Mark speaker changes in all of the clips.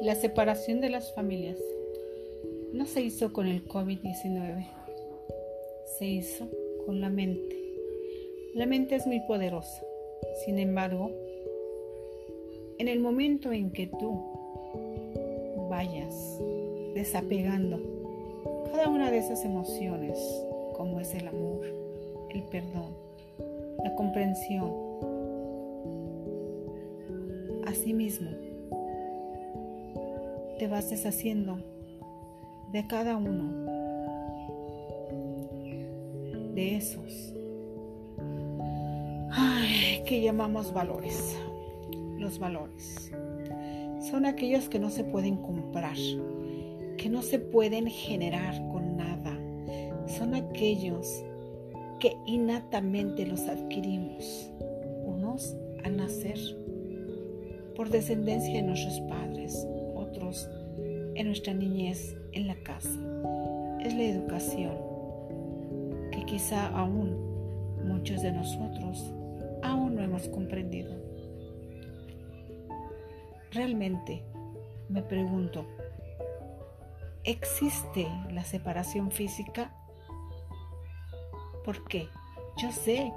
Speaker 1: La separación de las familias no se hizo con el COVID-19, se hizo con la mente. La mente es muy poderosa, sin embargo, en el momento en que tú vayas desapegando cada una de esas emociones, como es el amor, el perdón, la comprensión, asimismo, te vas deshaciendo de cada uno de esos que llamamos valores. Los valores son aquellos que no se pueden comprar, que no se pueden generar con nada. Son aquellos que innatamente los adquirimos, unos al nacer, por descendencia de nuestros padres, en nuestra niñez en la casa. Es la educación que quizá aún muchos de nosotros aún no hemos comprendido. Realmente me pregunto, ¿existe la separación física? ¿Por qué? Yo sé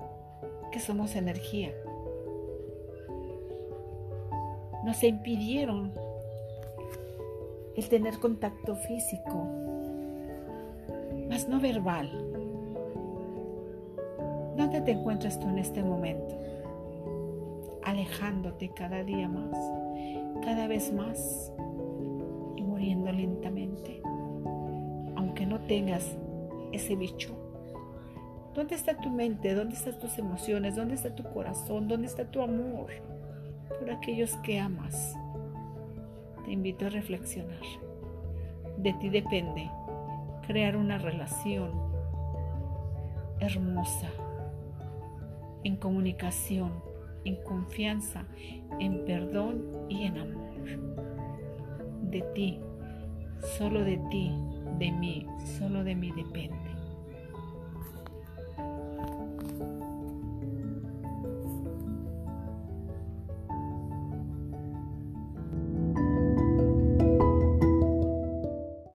Speaker 1: que somos energía. Nos impidieron el tener contacto físico, mas no verbal. ¿Dónde te encuentras tú en este momento? Alejándote cada día más, cada vez más y muriendo lentamente, aunque no tengas ese bicho. ¿Dónde está tu mente? ¿Dónde están tus emociones? ¿Dónde está tu corazón? ¿Dónde está tu amor por aquellos que amas? Te invito a reflexionar. De ti depende crear una relación hermosa, en comunicación, en confianza, en perdón y en amor. De ti, solo de ti, de mí, solo de mí depende.